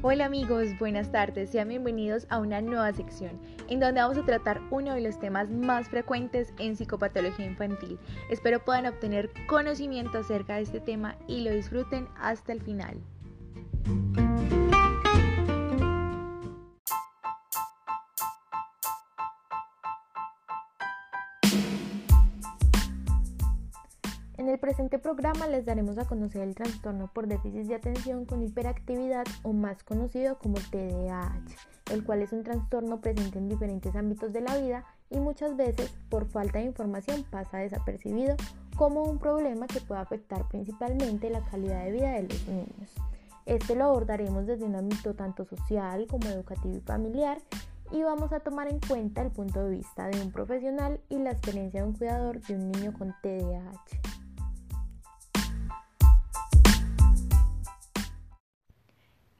Hola amigos, buenas tardes, sean bienvenidos a una nueva sección en donde vamos a tratar uno de los temas más frecuentes en psicopatología infantil. Espero puedan obtener conocimiento acerca de este tema y lo disfruten hasta el final. El presente programa les daremos a conocer el trastorno por déficit de atención con hiperactividad o más conocido como TDAH, el cual es un trastorno presente en diferentes ámbitos de la vida y muchas veces por falta de información pasa desapercibido como un problema que puede afectar principalmente la calidad de vida de los niños. Este lo abordaremos desde un ámbito tanto social como educativo y familiar y vamos a tomar en cuenta el punto de vista de un profesional y la experiencia de un cuidador de un niño con TDAH.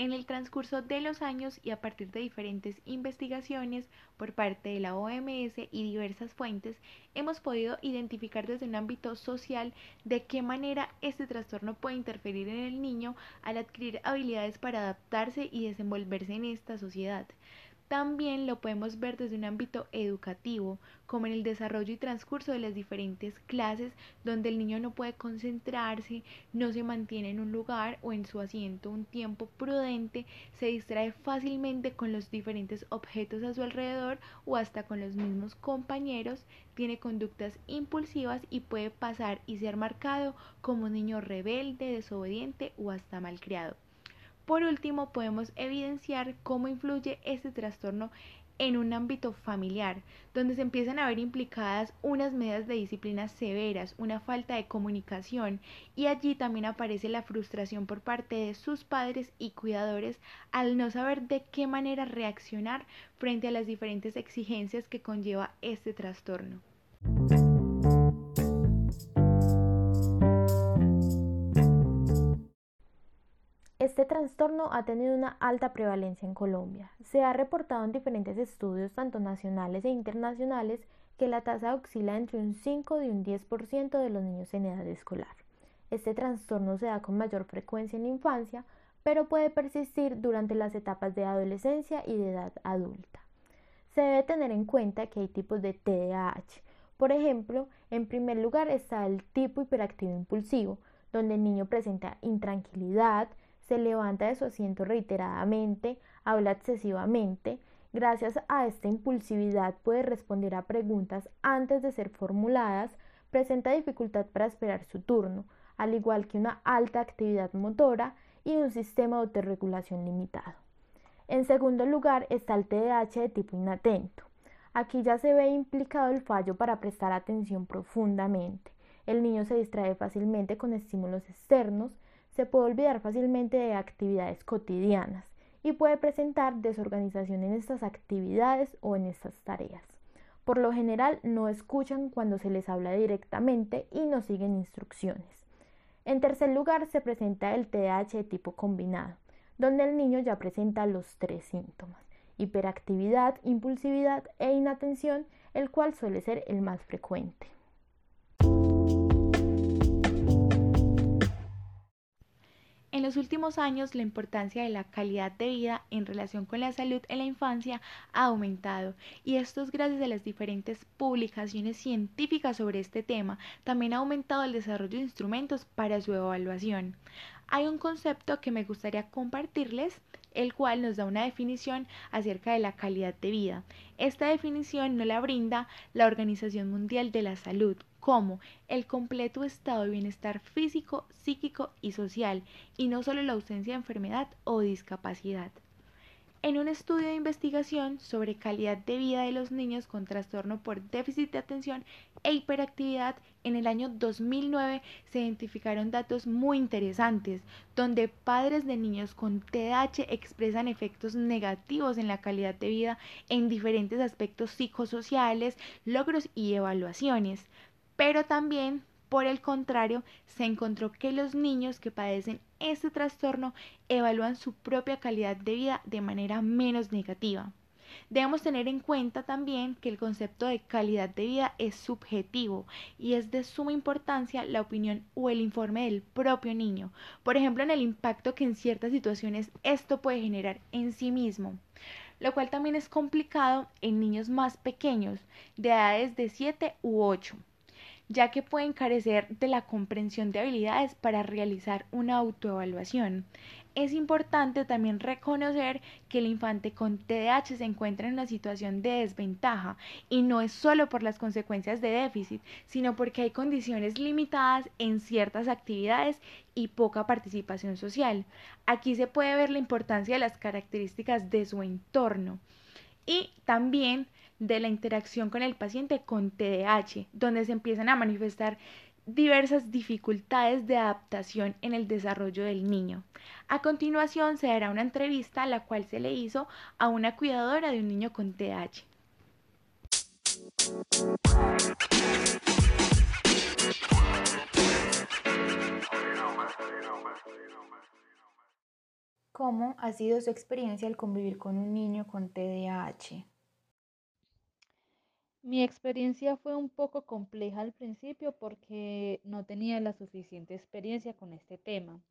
En el transcurso de los años y a partir de diferentes investigaciones por parte de la OMS y diversas fuentes, hemos podido identificar desde un ámbito social de qué manera este trastorno puede interferir en el niño al adquirir habilidades para adaptarse y desenvolverse en esta sociedad. También lo podemos ver desde un ámbito educativo, como en el desarrollo y transcurso de las diferentes clases, donde el niño no puede concentrarse, no se mantiene en un lugar o en su asiento un tiempo prudente, se distrae fácilmente con los diferentes objetos a su alrededor o hasta con los mismos compañeros, tiene conductas impulsivas y puede pasar y ser marcado como un niño rebelde, desobediente o hasta malcriado. Por último, podemos evidenciar cómo influye este trastorno en un ámbito familiar, donde se empiezan a ver implicadas unas medidas de disciplina severas, una falta de comunicación y allí también aparece la frustración por parte de sus padres y cuidadores al no saber de qué manera reaccionar frente a las diferentes exigencias que conlleva este trastorno. Este trastorno ha tenido una alta prevalencia en Colombia. Se ha reportado en diferentes estudios, tanto nacionales e internacionales, que la tasa oscila entre un 5 y un 10% de los niños en edad escolar. Este trastorno se da con mayor frecuencia en la infancia, pero puede persistir durante las etapas de adolescencia y de edad adulta. Se debe tener en cuenta que hay tipos de TDAH. Por ejemplo, en primer lugar está el tipo hiperactivo impulsivo, donde el niño presenta intranquilidad, se levanta de su asiento reiteradamente, habla excesivamente. Gracias a esta impulsividad puede responder a preguntas antes de ser formuladas, presenta dificultad para esperar su turno, al igual que una alta actividad motora y un sistema de autorregulación limitado. En segundo lugar está el TDAH de tipo inatento. Aquí ya se ve implicado el fallo para prestar atención profundamente. El niño se distrae fácilmente con estímulos externos, se puede olvidar fácilmente de actividades cotidianas y puede presentar desorganización en estas actividades o en estas tareas. Por lo general no escuchan cuando se les habla directamente y no siguen instrucciones. En tercer lugar se presenta el TDAH de tipo combinado, donde el niño ya presenta los tres síntomas, hiperactividad, impulsividad e inatención, el cual suele ser el más frecuente. En los últimos años, la importancia de la calidad de vida en relación con la salud en la infancia ha aumentado y esto es gracias a las diferentes publicaciones científicas sobre este tema. También ha aumentado el desarrollo de instrumentos para su evaluación. Hay un concepto que me gustaría compartirles el cual nos da una definición acerca de la calidad de vida. Esta definición no la brinda la Organización Mundial de la Salud como el completo estado de bienestar físico, psíquico y social, y no solo la ausencia de enfermedad o discapacidad. En un estudio de investigación sobre calidad de vida de los niños con trastorno por déficit de atención e hiperactividad, en el año 2009 se identificaron datos muy interesantes, donde padres de niños con TDAH expresan efectos negativos en la calidad de vida en diferentes aspectos psicosociales, logros y evaluaciones. Pero también por el contrario, se encontró que los niños que padecen este trastorno evalúan su propia calidad de vida de manera menos negativa. Debemos tener en cuenta también que el concepto de calidad de vida es subjetivo y es de suma importancia la opinión o el informe del propio niño, por ejemplo en el impacto que en ciertas situaciones esto puede generar en sí mismo, lo cual también es complicado en niños más pequeños, de edades de 7 u 8 ya que pueden carecer de la comprensión de habilidades para realizar una autoevaluación es importante también reconocer que el infante con TDAH se encuentra en una situación de desventaja y no es solo por las consecuencias de déficit, sino porque hay condiciones limitadas en ciertas actividades y poca participación social. Aquí se puede ver la importancia de las características de su entorno y también de la interacción con el paciente con TDAH, donde se empiezan a manifestar diversas dificultades de adaptación en el desarrollo del niño. A continuación se dará una entrevista la cual se le hizo a una cuidadora de un niño con TH. ¿Cómo ha sido su experiencia al convivir con un niño con TDAH? Mi experiencia fue un poco compleja al principio porque no tenía la suficiente experiencia con este tema,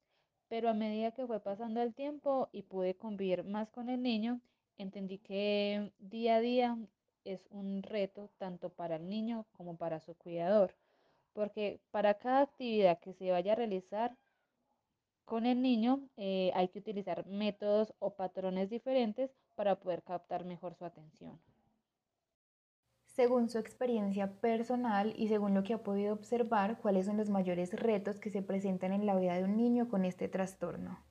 pero a medida que fue pasando el tiempo y pude convivir más con el niño, entendí que día a día es un reto tanto para el niño como para su cuidador, porque para cada actividad que se vaya a realizar con el niño eh, hay que utilizar métodos o patrones diferentes para poder captar mejor su atención. Según su experiencia personal y según lo que ha podido observar, ¿cuáles son los mayores retos que se presentan en la vida de un niño con este trastorno?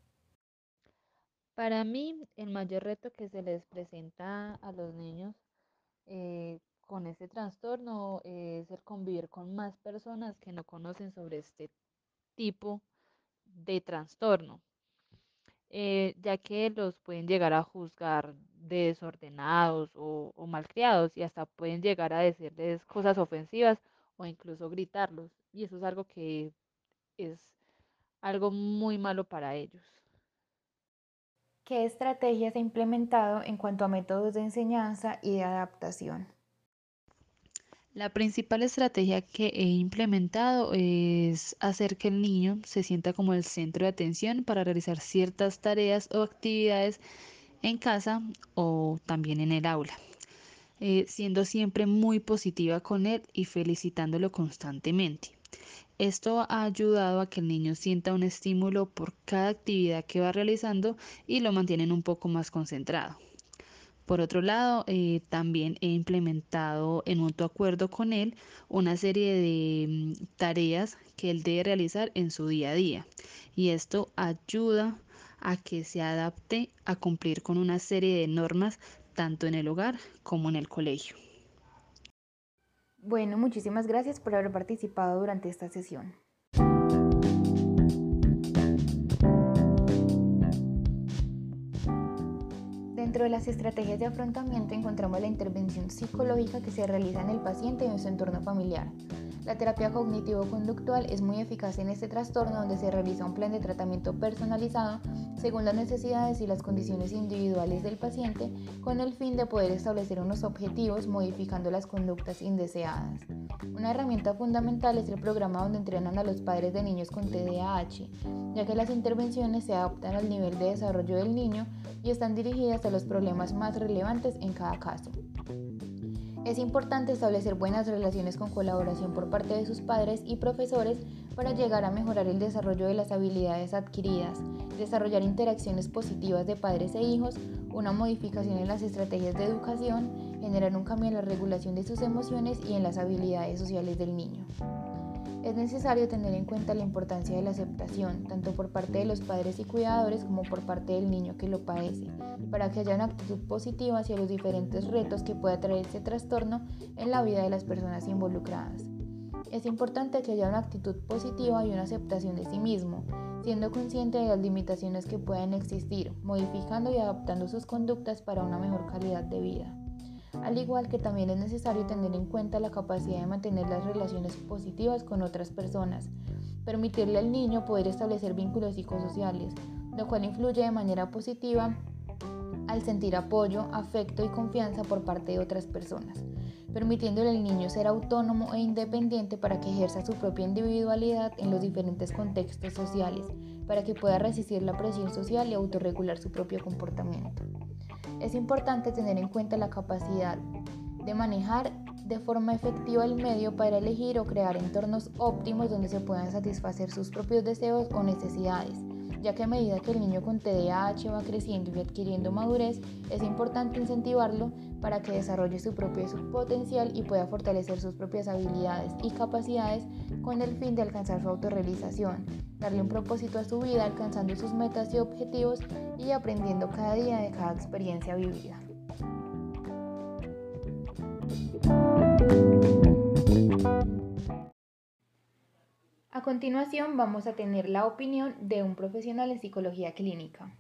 Para mí, el mayor reto que se les presenta a los niños eh, con este trastorno es el convivir con más personas que no conocen sobre este tipo de trastorno. Eh, ya que los pueden llegar a juzgar desordenados o, o malcriados y hasta pueden llegar a decirles cosas ofensivas o incluso gritarlos. Y eso es algo que es algo muy malo para ellos. ¿Qué estrategias ha implementado en cuanto a métodos de enseñanza y de adaptación? La principal estrategia que he implementado es hacer que el niño se sienta como el centro de atención para realizar ciertas tareas o actividades en casa o también en el aula, eh, siendo siempre muy positiva con él y felicitándolo constantemente. Esto ha ayudado a que el niño sienta un estímulo por cada actividad que va realizando y lo mantienen un poco más concentrado. Por otro lado, eh, también he implementado en mutuo acuerdo con él una serie de mm, tareas que él debe realizar en su día a día. Y esto ayuda a que se adapte a cumplir con una serie de normas tanto en el hogar como en el colegio. Bueno, muchísimas gracias por haber participado durante esta sesión. Dentro de las estrategias de afrontamiento encontramos la intervención psicológica que se realiza en el paciente y en su entorno familiar. La terapia cognitivo-conductual es muy eficaz en este trastorno donde se realiza un plan de tratamiento personalizado según las necesidades y las condiciones individuales del paciente con el fin de poder establecer unos objetivos modificando las conductas indeseadas. Una herramienta fundamental es el programa donde entrenan a los padres de niños con TDAH, ya que las intervenciones se adaptan al nivel de desarrollo del niño y están dirigidas a los problemas más relevantes en cada caso. Es importante establecer buenas relaciones con colaboración por parte de sus padres y profesores para llegar a mejorar el desarrollo de las habilidades adquiridas, desarrollar interacciones positivas de padres e hijos, una modificación en las estrategias de educación, generar un cambio en la regulación de sus emociones y en las habilidades sociales del niño. Es necesario tener en cuenta la importancia de la aceptación, tanto por parte de los padres y cuidadores como por parte del niño que lo padece, para que haya una actitud positiva hacia los diferentes retos que pueda traer este trastorno en la vida de las personas involucradas. Es importante que haya una actitud positiva y una aceptación de sí mismo, siendo consciente de las limitaciones que puedan existir, modificando y adaptando sus conductas para una mejor calidad de vida al igual que también es necesario tener en cuenta la capacidad de mantener las relaciones positivas con otras personas, permitirle al niño poder establecer vínculos psicosociales, lo cual influye de manera positiva al sentir apoyo, afecto y confianza por parte de otras personas, permitiéndole al niño ser autónomo e independiente para que ejerza su propia individualidad en los diferentes contextos sociales, para que pueda resistir la presión social y autorregular su propio comportamiento. Es importante tener en cuenta la capacidad de manejar de forma efectiva el medio para elegir o crear entornos óptimos donde se puedan satisfacer sus propios deseos o necesidades, ya que a medida que el niño con TDAH va creciendo y adquiriendo madurez, es importante incentivarlo para que desarrolle su propio potencial y pueda fortalecer sus propias habilidades y capacidades con el fin de alcanzar su autorrealización, darle un propósito a su vida alcanzando sus metas y objetivos y aprendiendo cada día de cada experiencia vivida. A continuación vamos a tener la opinión de un profesional en psicología clínica.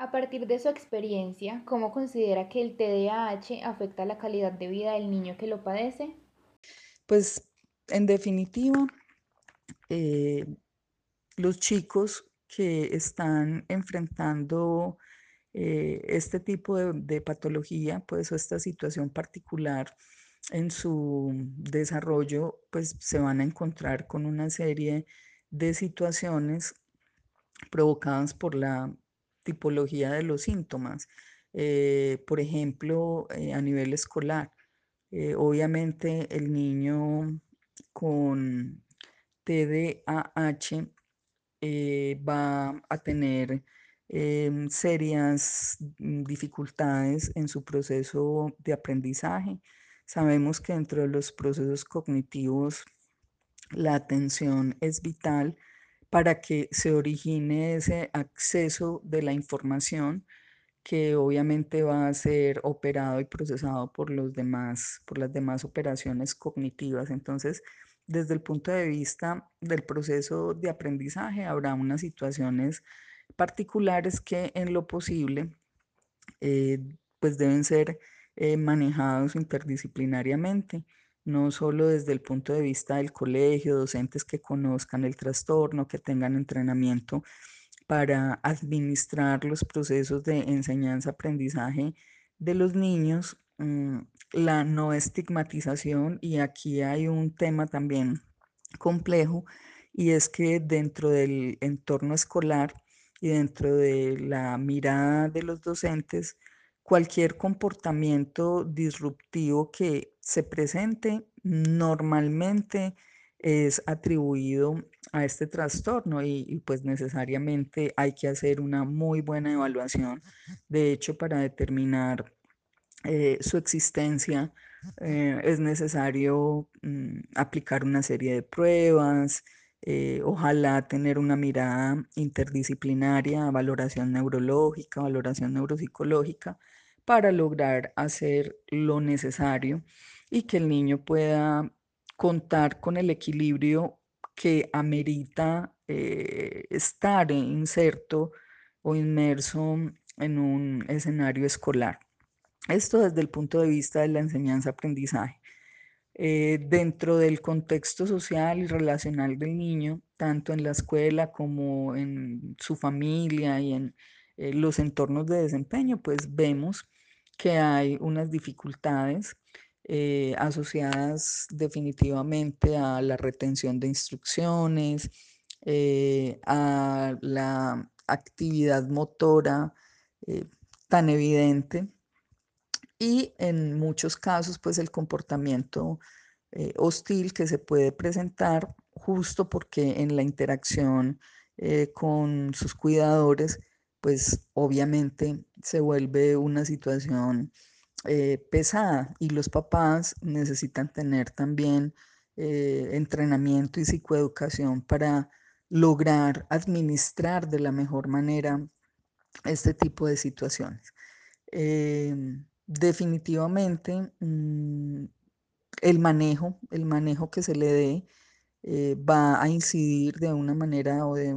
A partir de su experiencia, ¿cómo considera que el TDAH afecta la calidad de vida del niño que lo padece? Pues en definitiva, eh, los chicos que están enfrentando eh, este tipo de, patología, pues o esta situación particular en su desarrollo, pues se van a encontrar con una serie de situaciones provocadas por la tipología de los síntomas. Eh, por ejemplo, eh, a nivel escolar, obviamente el niño con TDAH va a tener Em, serias dificultades en su proceso de aprendizaje. Sabemos que dentro de los procesos cognitivos la atención es vital para que se origine ese acceso de la información que obviamente va a ser operado y procesado por los demás, por las demás operaciones cognitivas. Entonces, desde el punto de vista del proceso de aprendizaje, habrá unas situaciones particulares que en lo posible eh, pues deben ser eh, manejados interdisciplinariamente, no solo desde el punto de vista del colegio, docentes que conozcan el trastorno, que tengan entrenamiento para administrar los procesos de enseñanza-aprendizaje de los niños, mm, la no estigmatización, y aquí hay un tema también complejo, y es que dentro del entorno escolar, y dentro de la mirada de los docentes, cualquier comportamiento disruptivo que se presente normalmente es atribuido a este trastorno y, pues necesariamente hay que hacer una muy buena evaluación. De hecho, para determinar eh, su existencia eh, es necesario mm, aplicar una serie de pruebas, eh, ojalá tener una mirada interdisciplinaria, valoración neurológica, valoración neuropsicológica, para lograr hacer lo necesario y que el niño pueda contar con el equilibrio que amerita eh, estar inserto o inmerso en un escenario escolar. Esto desde el punto de vista de la enseñanza-aprendizaje. Eh, dentro del contexto social y relacional del niño, tanto en la escuela como en su familia y en eh, los entornos de desempeño, pues vemos que hay unas dificultades eh, asociadas definitivamente a la retención de instrucciones, a la actividad motora tan evidente. Y en muchos casos pues el comportamiento eh, hostil que se puede presentar justo porque en la interacción eh, con sus cuidadores pues obviamente se vuelve una situación eh, pesada y los papás necesitan tener también entrenamiento y psicoeducación para lograr administrar de la mejor manera este tipo de situaciones. Em, definitivamente mm, el manejo, el manejo que se le dé eh, va a incidir de una manera o de,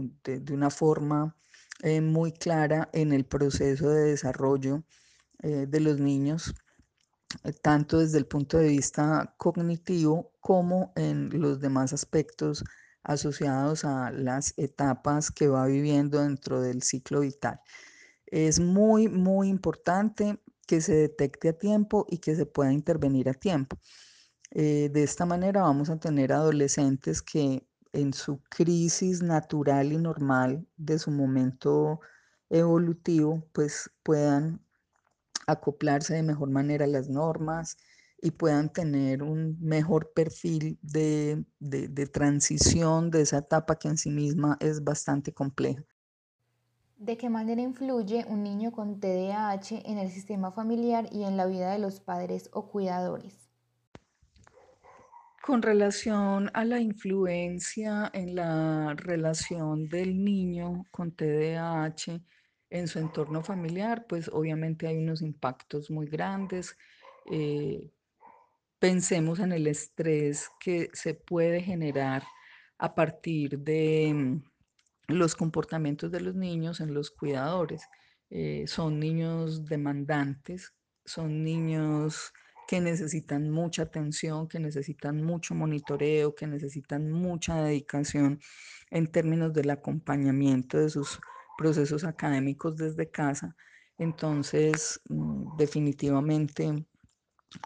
una forma eh, muy clara en el proceso de desarrollo eh, de los niños, tanto desde el punto de vista cognitivo como en los demás aspectos asociados a las etapas que va viviendo dentro del ciclo vital. Es muy, muy importante que se detecte a tiempo y que se pueda intervenir a tiempo. Eh, de esta manera vamos a tener adolescentes que en su crisis natural y normal de su momento evolutivo, pues puedan acoplarse de mejor manera a las normas y puedan tener un mejor perfil de, de transición de esa etapa que en sí misma es bastante compleja. ¿De qué manera influye un niño con TDAH en el sistema familiar y en la vida de los padres o cuidadores? Con relación a la influencia en la relación del niño con TDAH en su entorno familiar, pues obviamente hay unos impactos muy grandes. Eh, pensemos en el estrés que se puede generar a partir de mm, los comportamientos de los niños en los cuidadores. Eh, son niños demandantes, son niños que necesitan mucha atención, que necesitan mucho monitoreo, que necesitan mucha dedicación en términos del acompañamiento de sus procesos académicos desde casa. Entonces, mm, definitivamente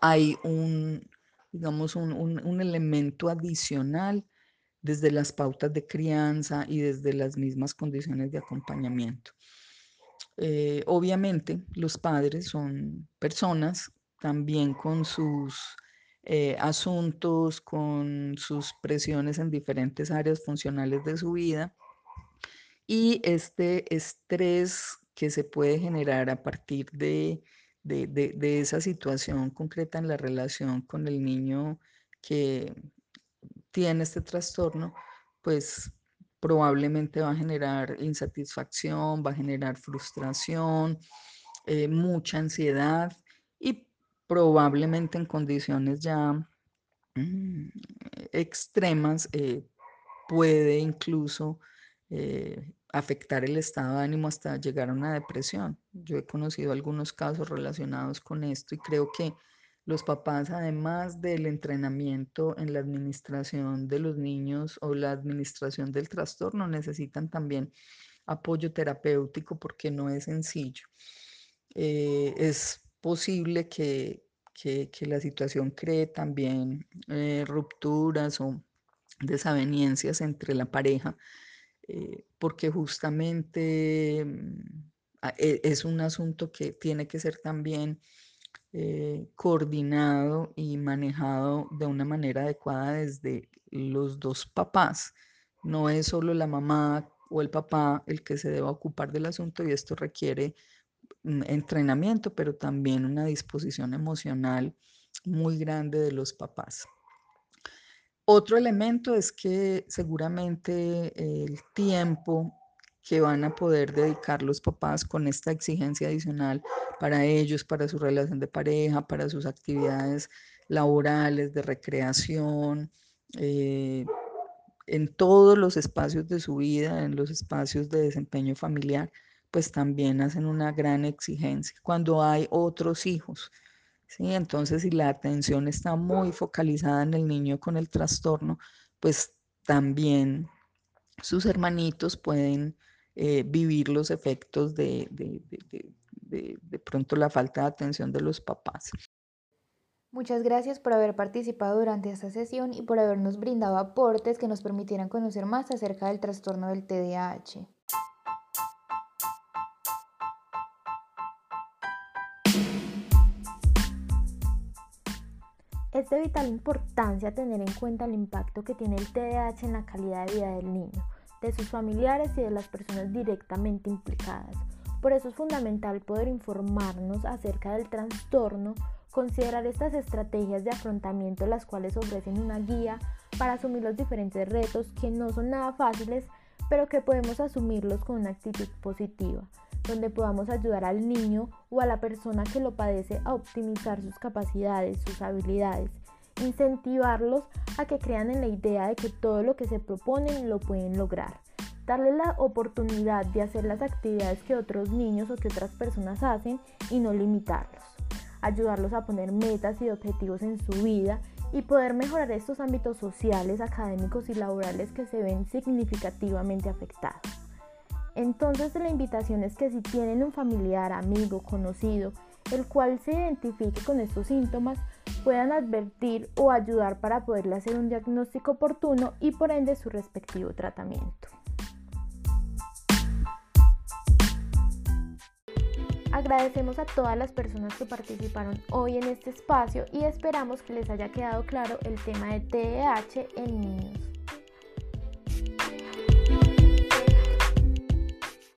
hay un, digamos, un, elemento adicional desde las pautas de crianza y desde las mismas condiciones de acompañamiento. Eh, obviamente, los padres son personas también con sus eh, asuntos, con sus presiones en diferentes áreas funcionales de su vida. Y este estrés que se puede generar a partir de, de, esa situación concreta en la relación con el niño que tiene este trastorno, pues probablemente va a generar insatisfacción, va a generar frustración, eh, mucha ansiedad y probablemente en condiciones ya mm, extremas eh, puede incluso eh, afectar el estado de ánimo hasta llegar a una depresión. Yo he conocido algunos casos relacionados con esto y creo que los papás, además del entrenamiento en la administración de los niños o la administración del trastorno, necesitan también apoyo terapéutico porque no es sencillo. Eh, es posible que, la situación cree también eh, rupturas o desavenencias entre la pareja, eh, porque justamente mm, e, es un asunto que tiene que ser también eh, coordinado y manejado de una manera adecuada desde los dos papás. No es solo la mamá o el papá el que se deba ocupar del asunto y esto requiere entrenamiento, pero también una disposición emocional muy grande de los papás. Otro elemento es que seguramente el tiempo que van a poder dedicar los papás con esta exigencia adicional para ellos, para su relación de pareja, para sus actividades laborales, de recreación, eh, en todos los espacios de su vida, en los espacios de desempeño familiar, pues también hacen una gran exigencia. Cuando hay otros hijos, ¿sí? Entonces, si la atención está muy focalizada en el niño con el trastorno, pues también sus hermanitos pueden eh, vivir los efectos de, de, de, de pronto la falta de atención de los papás. Muchas gracias por haber participado durante esta sesión y por habernos brindado aportes que nos permitieran conocer más acerca del trastorno del TDAH. Es de vital importancia tener en cuenta el impacto que tiene el TDAH en la calidad de vida del niño, de sus familiares y de las personas directamente implicadas. Por eso es fundamental poder informarnos acerca del trastorno, considerar estas estrategias de afrontamiento las cuales ofrecen una guía para asumir los diferentes retos que no son nada fáciles, pero que podemos asumirlos con una actitud positiva donde podamos ayudar al niño o a la persona que lo padece a optimizar sus capacidades, sus habilidades, incentivarlos a que crean en la idea de que todo lo que se proponen lo pueden lograr, darles la oportunidad de hacer las actividades que otros niños o que otras personas hacen y no limitarlos, ayudarlos a poner metas y objetivos en su vida y poder mejorar estos ámbitos sociales, académicos y laborales que se ven significativamente afectados. Entonces la invitación es que si tienen un familiar, amigo, conocido, el cual se identifique con estos síntomas, puedan advertir o ayudar para poderle hacer un diagnóstico oportuno y por ende su respectivo tratamiento. Agradecemos a todas las personas que participaron hoy en este espacio y esperamos que les haya quedado claro el tema de TDAH en niños.